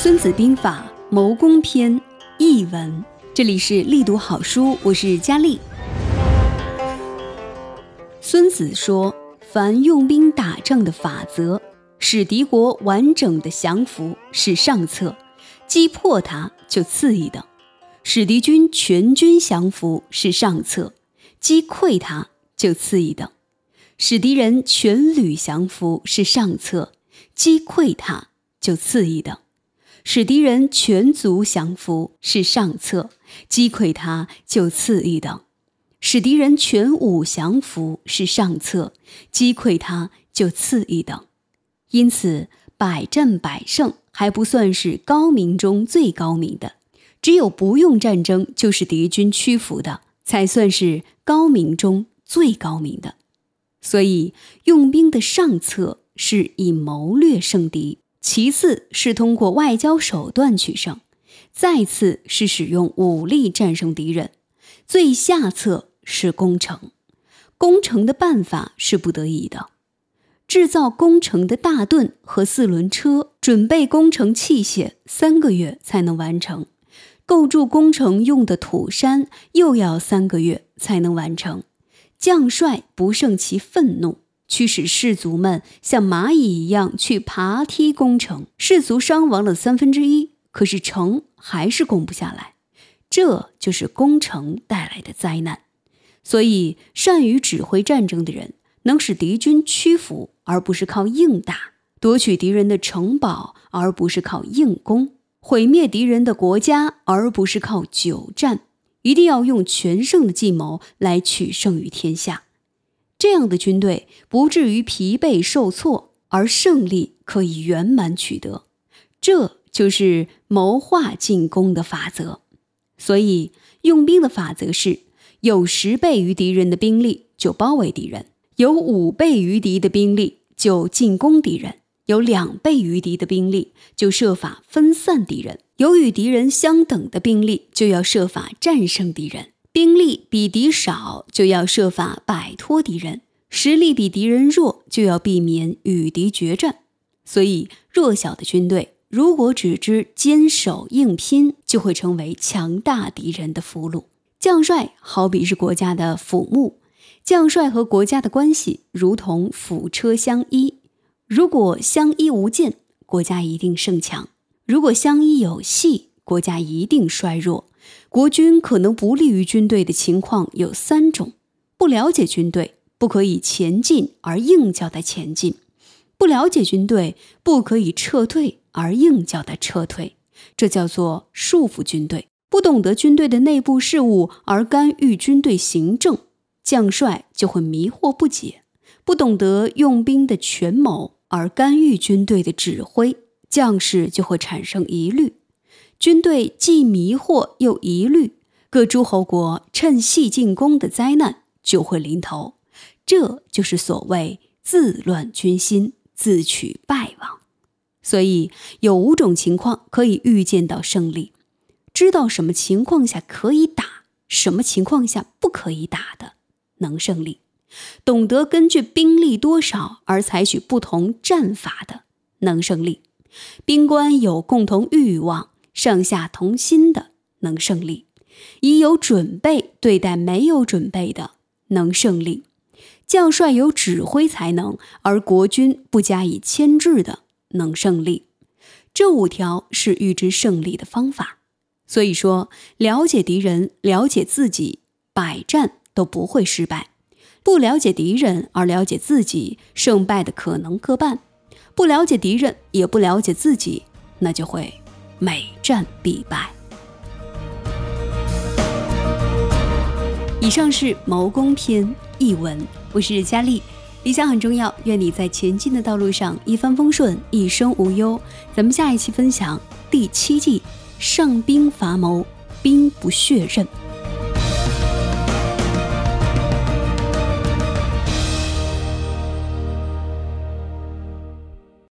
孙子兵法·谋攻篇译文，这里是力读好书，我是佳丽。孙子说：“凡用兵打仗的法则，使敌国完整的降服是上策，击破他就次一等；使敌军全军降服是上策，击溃他就次一等；使敌人全旅降服是上策，击溃他就次一等；使敌人全族降服是上策，击溃他就次一等。”使敌人全武降服是上策，击溃他就次一等。因此，百战百胜还不算是高明中最高明的，只有不用战争就是敌军屈服的，才算是高明中最高明的。所以，用兵的上策是以谋略胜敌，其次是通过外交手段取胜，再次是使用武力战胜敌人，最下策。是攻城，攻城的办法是不得已的。制造攻城的大盾和四轮车，准备攻城器械，三个月才能完成；构筑攻城用的土山，又要三个月才能完成。将帅不胜其愤怒，驱使士卒们像蚂蚁一样去爬梯攻城，士卒伤亡了三分之一，可是城还是攻不下来。这就是攻城带来的灾难。所以，善于指挥战争的人，能使敌军屈服，而不是靠硬打；夺取敌人的城堡，而不是靠硬攻；毁灭敌人的国家，而不是靠久战。一定要用全胜的计谋来取胜于天下。这样的军队不至于疲惫受挫，而胜利可以圆满取得。这就是谋划进攻的法则。所以，用兵的法则是。有十倍于敌人的兵力就包围敌人，有五倍于敌的兵力就进攻敌人，有两倍于敌的兵力就设法分散敌人，有与敌人相等的兵力就要设法战胜敌人，兵力比敌少就要设法摆脱敌人，实力比敌人弱就要避免与敌决战。所以，弱小的军队如果只知坚守硬拼，就会成为强大敌人的俘虏。将帅好比是国家的辅木，将帅和国家的关系如同辅车相依。如果相依无间，国家一定胜强；如果相依有隙，国家一定衰弱。国军可能不利于军队的情况有三种：不了解军队，不可以前进而硬叫他前进；不了解军队，不可以撤退而硬叫他撤退。这叫做束缚军队。不懂得军队的内部事务而干预军队行政，将帅就会迷惑不解；不懂得用兵的权谋而干预军队的指挥，将士就会产生疑虑。军队既迷惑又疑虑，各诸侯国趁隙进攻的灾难就会临头。这就是所谓自乱军心，自取败亡。所以有五种情况可以预见到胜利。知道什么情况下可以打，什么情况下不可以打的，能胜利；懂得根据兵力多少而采取不同战法的，能胜利；兵官有共同欲望，上下同心的，能胜利；以有准备对待没有准备的，能胜利；将帅有指挥才能，而国军不加以牵制的，能胜利。这五条是预知胜利的方法。所以说，了解敌人，了解自己，百战都不会失败；不了解敌人而了解自己，胜败的可能各半；不了解敌人，也不了解自己，那就会每战必败。以上是谋攻篇译文，我是佳丽。理想很重要，愿你在前进的道路上一帆风顺，一生无忧。咱们下一期分享第七季。上兵伐谋，兵不血刃。